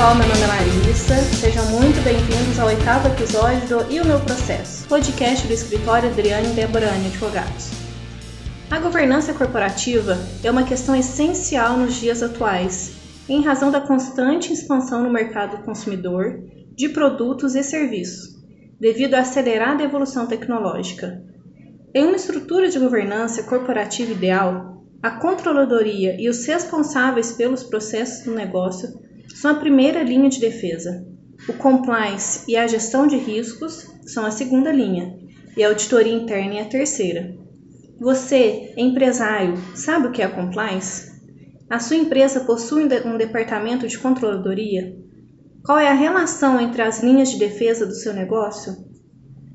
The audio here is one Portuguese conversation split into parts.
pessoal, meu nome é Larissa. Sejam muito bem-vindos ao oitavo episódio do E o Meu Processo, podcast do escritório Adriane Deborani Advogados. A governança corporativa é uma questão essencial nos dias atuais, em razão da constante expansão no mercado consumidor de produtos e serviços, devido à acelerada evolução tecnológica. Em uma estrutura de governança corporativa ideal, a controladoria e os responsáveis pelos processos do negócio são a primeira linha de defesa. O compliance e a gestão de riscos são a segunda linha, e a auditoria interna é a terceira. Você, empresário, sabe o que é compliance? A sua empresa possui um departamento de controladoria? Qual é a relação entre as linhas de defesa do seu negócio?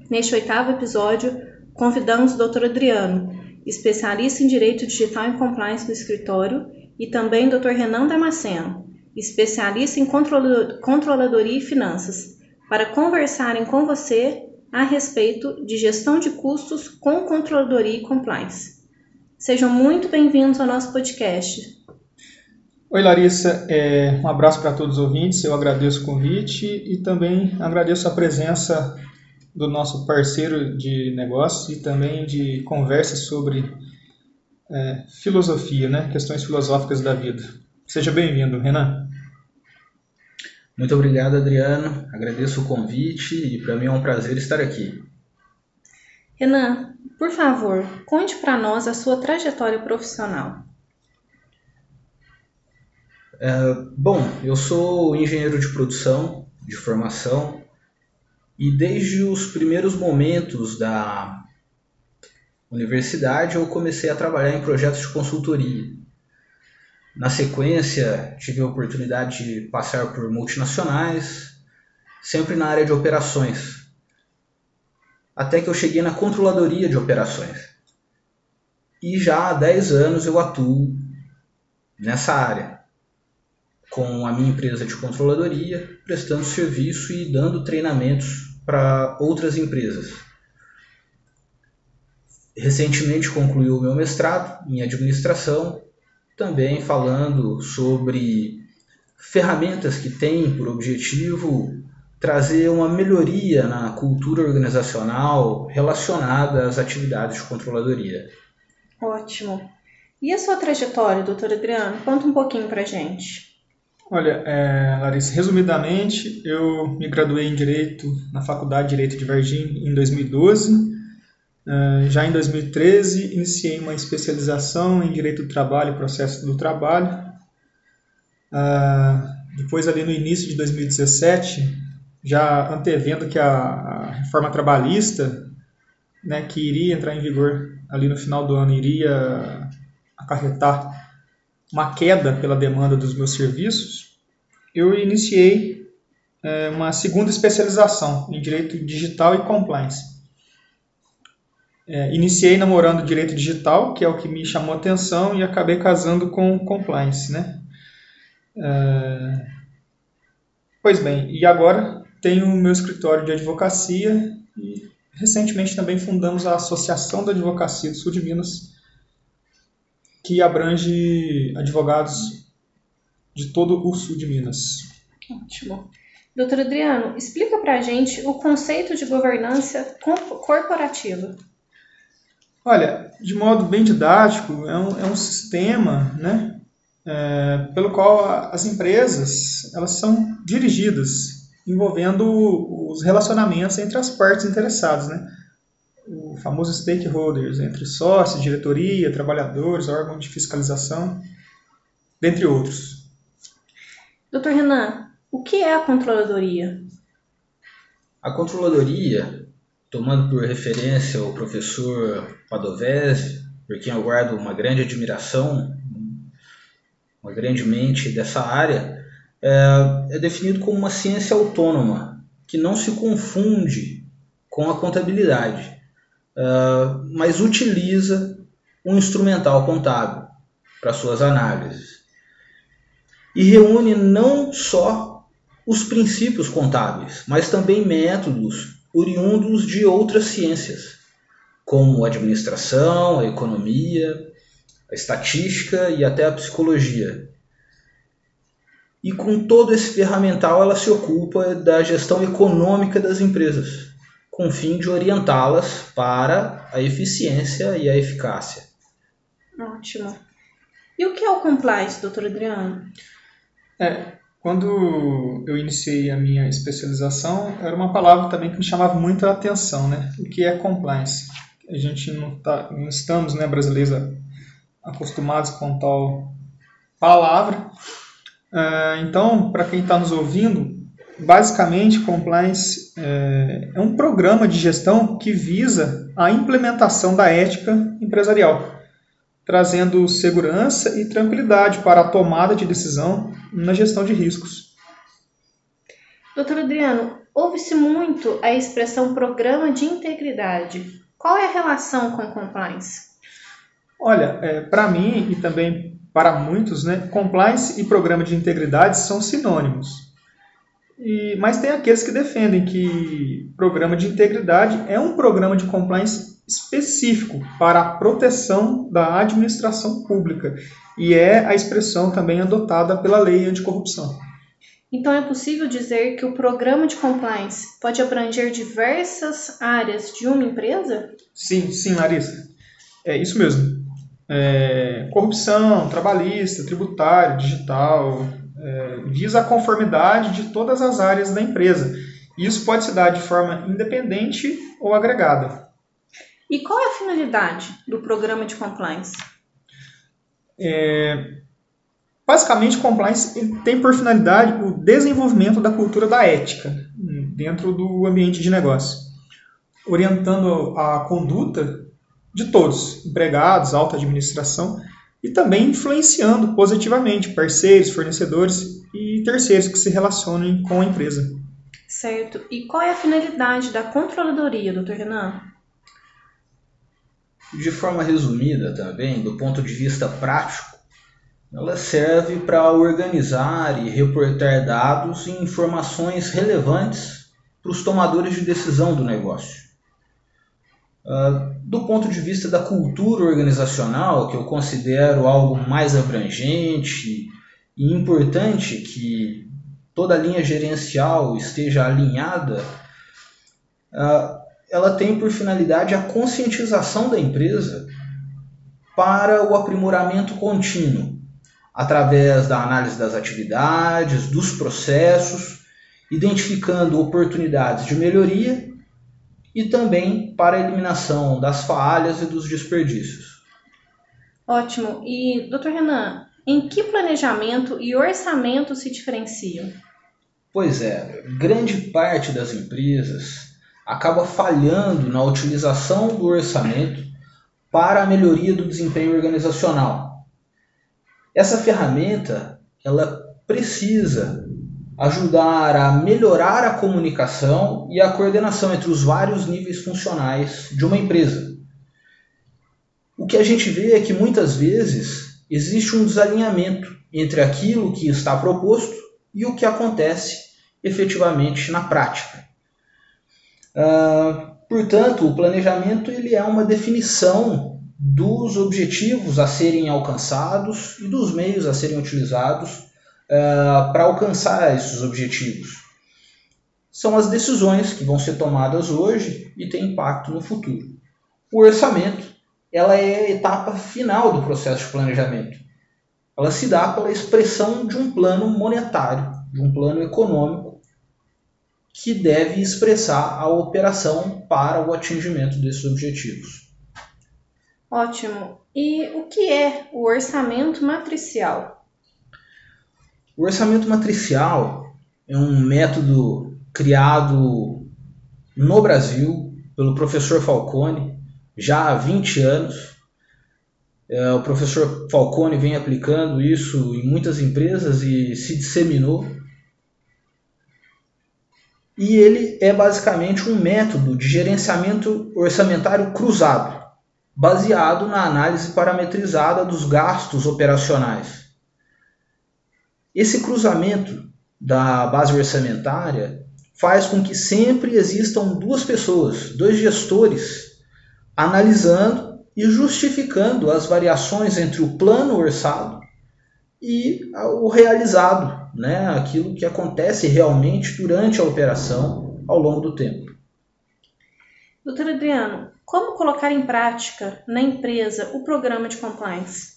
Neste oitavo episódio, convidamos o Dr. Adriano, especialista em Direito Digital e Compliance do escritório, e também Dr. Renan Damasceno, especialista em controladoria e finanças, para conversarem com você a respeito de gestão de custos com controladoria e compliance. Sejam muito bem-vindos ao nosso podcast. Oi, Larissa. É, um abraço para todos os ouvintes. Eu agradeço o convite e também agradeço a presença do nosso parceiro de negócios e também de conversas sobre é, filosofia, né? questões filosóficas da vida. Seja bem-vindo, Renan. Muito obrigado, Adriano. Agradeço o convite e para mim é um prazer estar aqui. Renan, por favor, conte para nós a sua trajetória profissional. É, bom, eu sou engenheiro de produção de formação e desde os primeiros momentos da universidade eu comecei a trabalhar em projetos de consultoria. Na sequência, tive a oportunidade de passar por multinacionais, sempre na área de operações, até que eu cheguei na controladoria de operações. E já há 10 anos eu atuo nessa área, com a minha empresa de controladoria, prestando serviço e dando treinamentos para outras empresas. Recentemente concluí o meu mestrado em administração também falando sobre ferramentas que têm por objetivo trazer uma melhoria na cultura organizacional relacionada às atividades de controladoria. Ótimo. E a sua trajetória, doutor Adriano? Conta um pouquinho para gente. Olha, é, Larissa, resumidamente, eu me graduei em Direito na Faculdade de Direito de Varginha em 2012 Uh, já em 2013, iniciei uma especialização em Direito do Trabalho e Processo do Trabalho. Uh, depois, ali no início de 2017, já antevendo que a, reforma trabalhista, né, que iria entrar em vigor ali no final do ano, iria acarretar uma queda pela demanda dos meus serviços, eu iniciei é, uma segunda especialização em Direito Digital e Compliance é, iniciei namorando direito digital, que é o que me chamou a atenção, e acabei casando com compliance, né? É, pois bem, e agora tenho o meu escritório de advocacia e recentemente também fundamos a Associação da Advocacia do Sul de Minas, que abrange advogados de todo o sul de Minas. Ótimo. Doutor Adriano, explica para a gente o conceito de governança corporativa. Olha, de modo bem didático, é um, é um sistema né, é, pelo qual as empresas elas são dirigidas, envolvendo os relacionamentos entre as partes interessadas. Né? O famoso stakeholders, entre sócios, diretoria, trabalhadores, órgão de fiscalização, dentre outros. Doutor Renan, o que é a controladoria? A controladoria tomando por referência o professor Padovese, por quem eu guardo uma grande admiração, uma grande mente dessa área, é, é definido como uma ciência autônoma, que não se confunde com a contabilidade, é, mas utiliza um instrumental contábil para suas análises. E reúne não só os princípios contábeis, mas também métodos oriundos de outras ciências, como a administração, a economia, a estatística e até a psicologia. e com todo esse ferramental ela se ocupa da gestão econômica das empresas, com o fim de orientá-las para a eficiência e a eficácia. Ótimo. E o que é o compliance, doutor Adriano? É, quando eu iniciei a minha especialização, era uma palavra também que me chamava muito a atenção, né? O que é compliance? A gente não, tá, não estamos, né, brasileiros, acostumados com tal palavra. Uh, então, para quem está nos ouvindo, basicamente, compliance é, é um programa de gestão que visa a implementação da ética empresarial trazendo segurança e tranquilidade para a tomada de decisão na gestão de riscos. Doutor Adriano, ouve-se muito a expressão programa de integridade. Qual é a relação com compliance? Olha, é, para mim e também para muitos, né, compliance e programa de integridade são sinônimos. E, mas tem aqueles que defendem que programa de integridade é um programa de compliance específico para a proteção da administração pública e é a expressão também adotada pela lei anticorrupção. Então é possível dizer que o programa de compliance pode abranger diversas áreas de uma empresa? Sim, sim, Larissa. É isso mesmo. É, corrupção, trabalhista, tributário, digital, é, visa a conformidade de todas as áreas da empresa. Isso pode se dar de forma independente ou agregada. E qual é a finalidade do programa de compliance? É, basicamente, compliance tem por finalidade o desenvolvimento da cultura da ética dentro do ambiente de negócio, orientando a conduta de todos, empregados, alta administração, e também influenciando positivamente parceiros, fornecedores e terceiros que se relacionem com a empresa. Certo. E qual é a finalidade da controladoria, doutor Renan? de forma resumida também, do ponto de vista prático, ela serve para organizar e reportar dados e informações relevantes para os tomadores de decisão do negócio. Uh, do ponto de vista da cultura organizacional, que eu considero algo mais abrangente e importante que toda a linha gerencial esteja alinhada, uh, ela tem por finalidade a conscientização da empresa para o aprimoramento contínuo, através da análise das atividades, dos processos, identificando oportunidades de melhoria e também para a eliminação das falhas e dos desperdícios. Ótimo. E, doutor Renan, em que planejamento e orçamento se diferenciam? Pois é, grande parte das empresas acaba falhando na utilização do orçamento para a melhoria do desempenho organizacional. Essa ferramenta ela precisa ajudar a melhorar a comunicação e a coordenação entre os vários níveis funcionais de uma empresa. O que a gente vê é que muitas vezes existe um desalinhamento entre aquilo que está proposto e o que acontece efetivamente na prática. Uh, portanto, o planejamento ele é uma definição dos objetivos a serem alcançados e dos meios a serem utilizados uh, para alcançar esses objetivos. São as decisões que vão ser tomadas hoje e têm impacto no futuro. O orçamento ela é a etapa final do processo de planejamento. Ela se dá pela expressão de um plano monetário, de um plano econômico que deve expressar a operação para o atingimento desses objetivos. Ótimo. E o que é o orçamento matricial? O orçamento matricial é um método criado no Brasil pelo professor Falcone já há 20 anos. É, o professor Falcone vem aplicando isso em muitas empresas e se disseminou e ele é basicamente um método de gerenciamento orçamentário cruzado, baseado na análise parametrizada dos gastos operacionais. Esse cruzamento da base orçamentária faz com que sempre existam duas pessoas, dois gestores, analisando e justificando as variações entre o plano orçado e o realizado né, aquilo que acontece realmente durante a operação ao longo do tempo. Doutor Adriano, como colocar em prática na empresa o programa de compliance?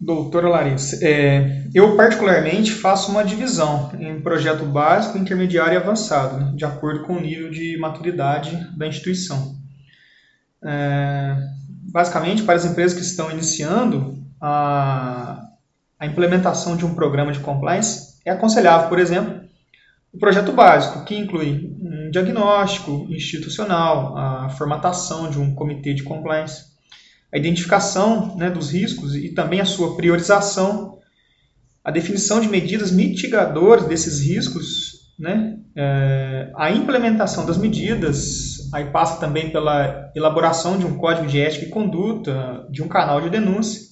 Doutora Larissa, é, eu particularmente faço uma divisão em projeto básico, intermediário e avançado, né, de acordo com o nível de maturidade da instituição. É, basicamente, para as empresas que estão iniciando, a, a implementação de um programa de compliance é aconselhável, por exemplo, o projeto básico, que inclui um diagnóstico institucional, a formatação de um comitê de compliance, a identificação né, dos riscos e também a sua priorização, a definição de medidas mitigadoras desses riscos, né, é, a implementação das medidas, aí passa também pela elaboração de um código de ética e conduta, de um canal de denúncia,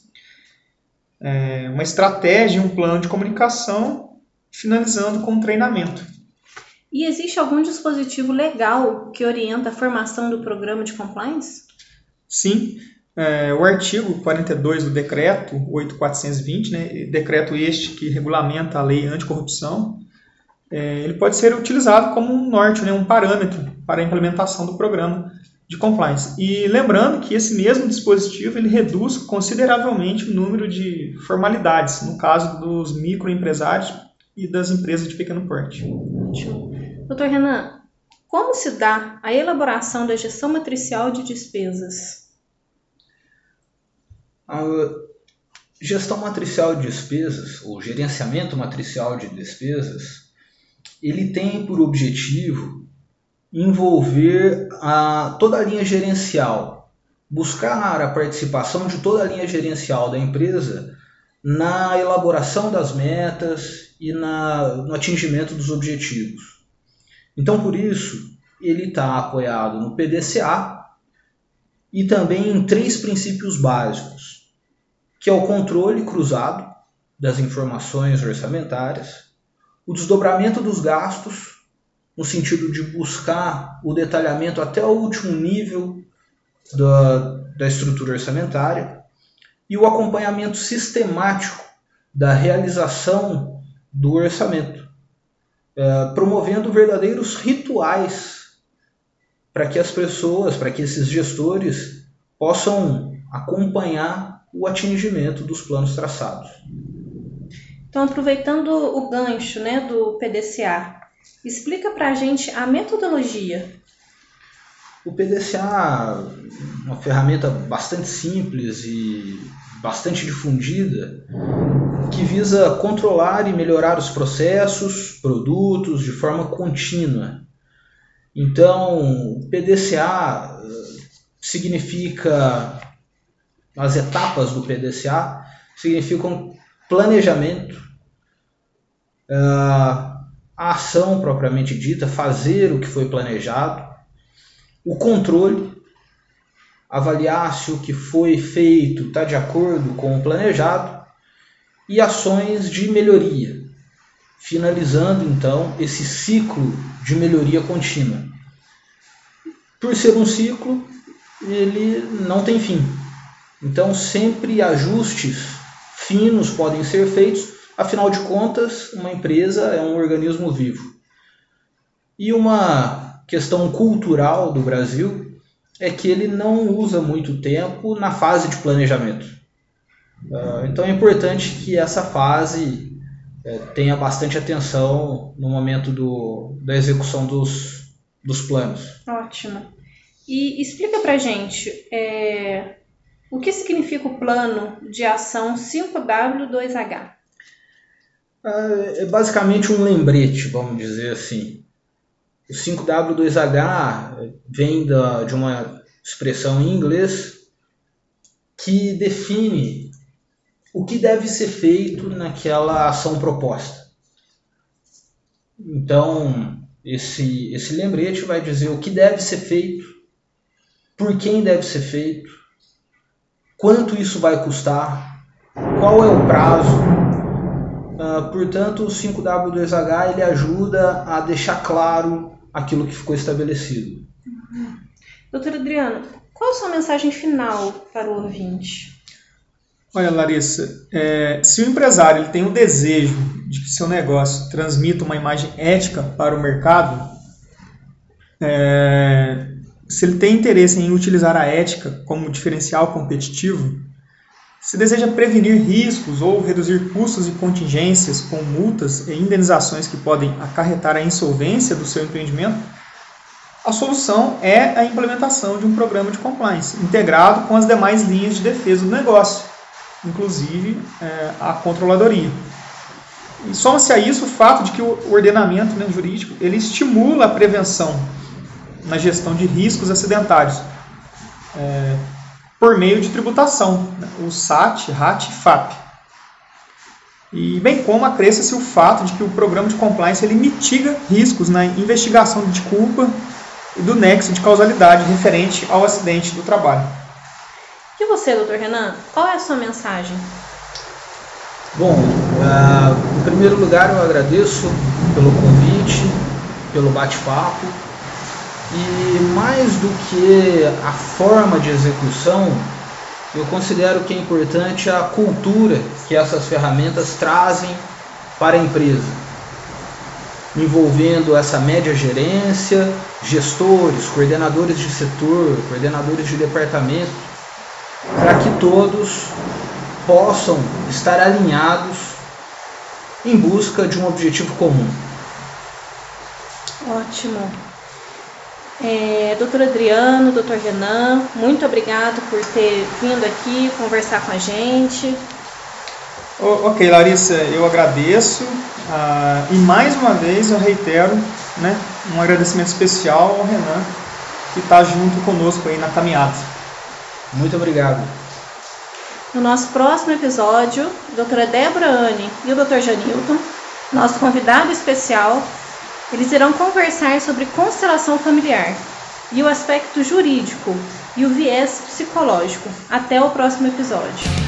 é, uma estratégia, um plano de comunicação, finalizando com um treinamento. E existe algum dispositivo legal que orienta a formação do programa de compliance? Sim, é, o artigo 42 do decreto 8420, né, decreto este que regulamenta a lei anticorrupção, é, ele pode ser utilizado como um norte, né, um parâmetro para a implementação do programa de compliance. E lembrando que esse mesmo dispositivo ele reduz consideravelmente o número de formalidades, no caso dos microempresários e das empresas de pequeno porte. Ótimo. Doutor Renan, como se dá a elaboração da gestão matricial de despesas? A gestão matricial de despesas, ou gerenciamento matricial de despesas, ele tem por objetivo envolver a, toda a linha gerencial, buscar a participação de toda a linha gerencial da empresa na elaboração das metas e na, no atingimento dos objetivos. Então, por isso, ele está apoiado no PDCA e também em três princípios básicos que é o controle cruzado das informações orçamentárias, o desdobramento dos gastos, no sentido de buscar o detalhamento até o último nível da, da estrutura orçamentária, e o acompanhamento sistemático da realização do orçamento, é, promovendo verdadeiros rituais para que as pessoas, para que esses gestores possam acompanhar o atingimento dos planos traçados. Então, aproveitando o gancho né, do PDCA, explica para a gente a metodologia. O PDCA é uma ferramenta bastante simples e bastante difundida que visa controlar e melhorar os processos, produtos de forma contínua. Então, o PDCA eh, significa as etapas do PDCA significam planejamento, ah, a ação propriamente dita, fazer o que foi planejado, o controle, avaliar se o que foi feito está de acordo com o planejado e ações de melhoria, finalizando então esse ciclo de melhoria contínua. Por ser um ciclo, ele não tem fim. Então, sempre ajustes finos podem ser feitos, afinal de contas, uma empresa é um organismo vivo. E uma questão cultural do Brasil é que ele não usa muito tempo na fase de planejamento. Ah, então é importante que essa fase é, tenha bastante atenção no momento do, da execução dos, dos planos. Ótimo. E explica pra gente, é, o que significa o plano de ação 5W2H? É, é basicamente um lembrete, vamos dizer assim. O 5W2H vem da, de uma expressão em inglês que define o que deve ser feito naquela ação proposta. Então, esse, esse lembrete vai dizer o que deve ser feito, por quem deve ser feito, quanto isso vai custar, qual é o prazo. Uh, portanto, o 5W2H ele ajuda a deixar claro aquilo que ficou estabelecido. Uhum. Doutor Adriano, qual a sua mensagem final para o ouvinte? Olha, Larissa, é, se o empresário ele tem o desejo de que seu negócio transmita uma imagem ética para o mercado, é, se ele tem interesse em utilizar a ética como diferencial competitivo, se deseja prevenir riscos ou reduzir custos e contingências com multas e indenizações que podem acarretar a insolvência do seu empreendimento, a solução é a implementação de um programa de compliance integrado com as demais linhas de defesa do negócio, inclusive é, a controladoria. E soma-se a isso o fato de que o ordenamento né, jurídico ele estimula a prevenção na gestão de riscos acidentários. É, por meio de tributação, né? o SAT, RAT e FAP. E bem como acresce-se o fato de que o programa de compliance ele mitiga riscos na investigação de culpa e do nexo de causalidade referente ao acidente do trabalho. E você, doutor Renan, qual é a sua mensagem? Bom, uh, em primeiro lugar eu agradeço pelo convite, pelo bate-papo e mais do que a forma de execução, eu considero que é importante a cultura que essas ferramentas trazem para a empresa, envolvendo essa média gerência, gestores, coordenadores de setor, coordenadores de departamento, para que todos possam estar alinhados em busca de um objetivo comum. Ótimo. É, doutor Adriano, doutor Renan, muito obrigado por ter vindo aqui conversar com a gente. ok, Larissa, eu agradeço ah, e mais uma vez eu reitero né, um agradecimento especial ao Renan que está junto conosco aí na caminhada. Muito obrigado. No nosso próximo episódio, a doutora Débora Anne e o doutor Janilton, nosso convidado especial, eles irão conversar sobre constelação familiar e o aspecto jurídico e o viés psicológico. Até o próximo episódio.